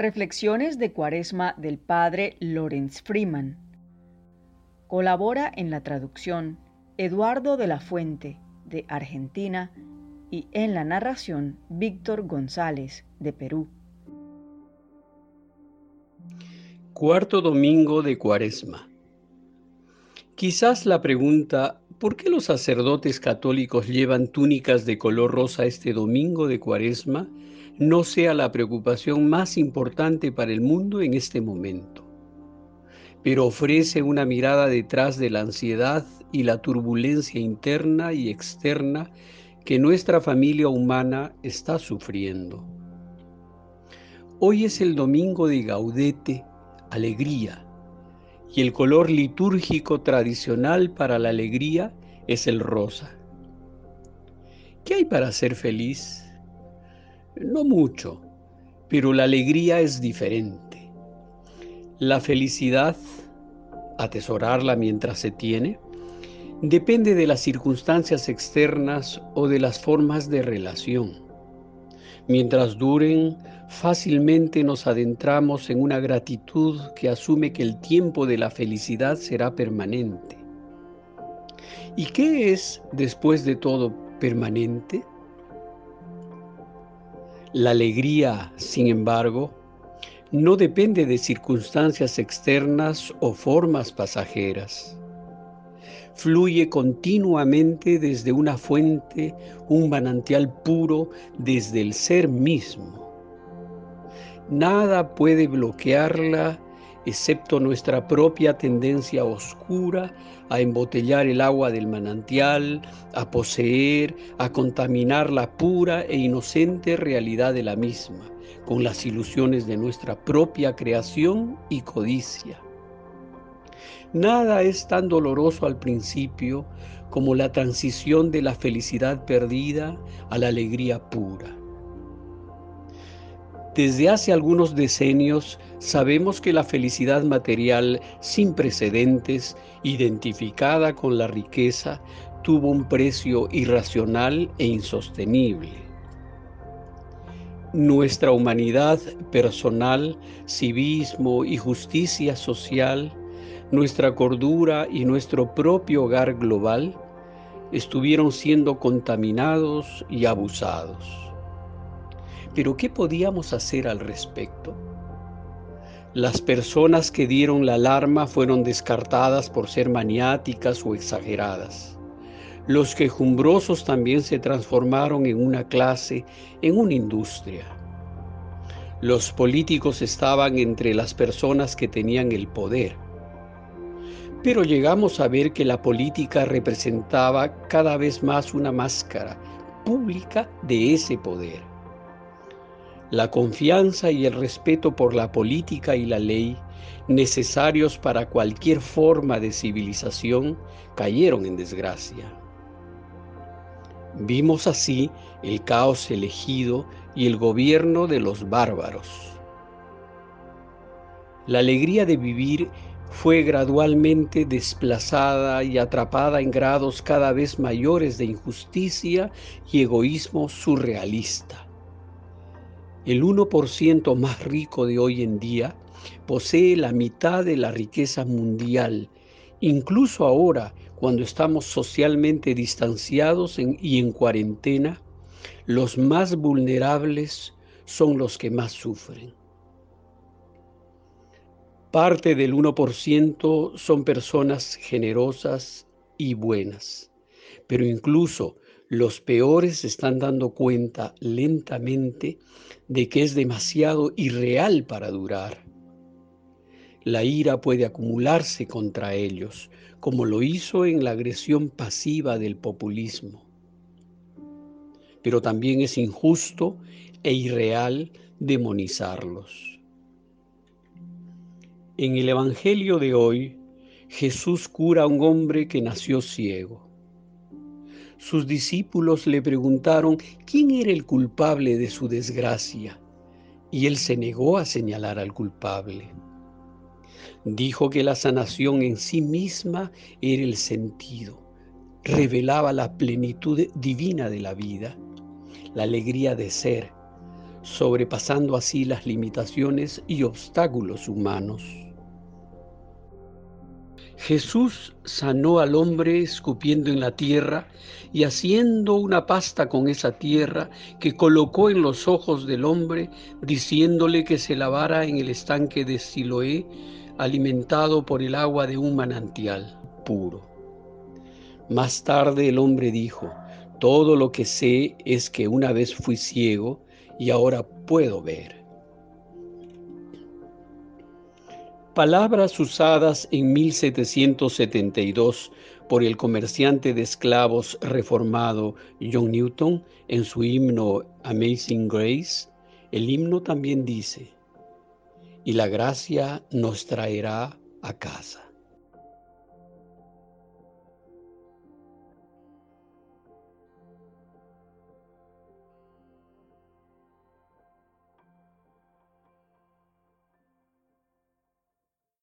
Reflexiones de Cuaresma del Padre Lorenz Freeman. Colabora en la traducción Eduardo de la Fuente, de Argentina, y en la narración Víctor González, de Perú. Cuarto domingo de Cuaresma. Quizás la pregunta, ¿por qué los sacerdotes católicos llevan túnicas de color rosa este domingo de Cuaresma? no sea la preocupación más importante para el mundo en este momento, pero ofrece una mirada detrás de la ansiedad y la turbulencia interna y externa que nuestra familia humana está sufriendo. Hoy es el domingo de Gaudete, alegría, y el color litúrgico tradicional para la alegría es el rosa. ¿Qué hay para ser feliz? No mucho, pero la alegría es diferente. La felicidad, atesorarla mientras se tiene, depende de las circunstancias externas o de las formas de relación. Mientras duren, fácilmente nos adentramos en una gratitud que asume que el tiempo de la felicidad será permanente. ¿Y qué es, después de todo, permanente? La alegría, sin embargo, no depende de circunstancias externas o formas pasajeras. Fluye continuamente desde una fuente, un manantial puro desde el ser mismo. Nada puede bloquearla excepto nuestra propia tendencia oscura a embotellar el agua del manantial, a poseer, a contaminar la pura e inocente realidad de la misma, con las ilusiones de nuestra propia creación y codicia. Nada es tan doloroso al principio como la transición de la felicidad perdida a la alegría pura. Desde hace algunos decenios sabemos que la felicidad material sin precedentes, identificada con la riqueza, tuvo un precio irracional e insostenible. Nuestra humanidad personal, civismo y justicia social, nuestra cordura y nuestro propio hogar global estuvieron siendo contaminados y abusados. Pero ¿qué podíamos hacer al respecto? Las personas que dieron la alarma fueron descartadas por ser maniáticas o exageradas. Los quejumbrosos también se transformaron en una clase, en una industria. Los políticos estaban entre las personas que tenían el poder. Pero llegamos a ver que la política representaba cada vez más una máscara pública de ese poder. La confianza y el respeto por la política y la ley, necesarios para cualquier forma de civilización, cayeron en desgracia. Vimos así el caos elegido y el gobierno de los bárbaros. La alegría de vivir fue gradualmente desplazada y atrapada en grados cada vez mayores de injusticia y egoísmo surrealista. El 1% más rico de hoy en día posee la mitad de la riqueza mundial, incluso ahora cuando estamos socialmente distanciados y en cuarentena, los más vulnerables son los que más sufren. Parte del 1% son personas generosas y buenas, pero incluso los peores se están dando cuenta lentamente de que es demasiado irreal para durar. La ira puede acumularse contra ellos, como lo hizo en la agresión pasiva del populismo. Pero también es injusto e irreal demonizarlos. En el Evangelio de hoy, Jesús cura a un hombre que nació ciego sus discípulos le preguntaron quién era el culpable de su desgracia, y él se negó a señalar al culpable. Dijo que la sanación en sí misma era el sentido, revelaba la plenitud divina de la vida, la alegría de ser, sobrepasando así las limitaciones y obstáculos humanos. Jesús sanó al hombre escupiendo en la tierra y haciendo una pasta con esa tierra que colocó en los ojos del hombre, diciéndole que se lavara en el estanque de Siloé, alimentado por el agua de un manantial puro. Más tarde el hombre dijo, todo lo que sé es que una vez fui ciego y ahora puedo ver. Palabras usadas en 1772 por el comerciante de esclavos reformado John Newton en su himno Amazing Grace, el himno también dice, y la gracia nos traerá a casa.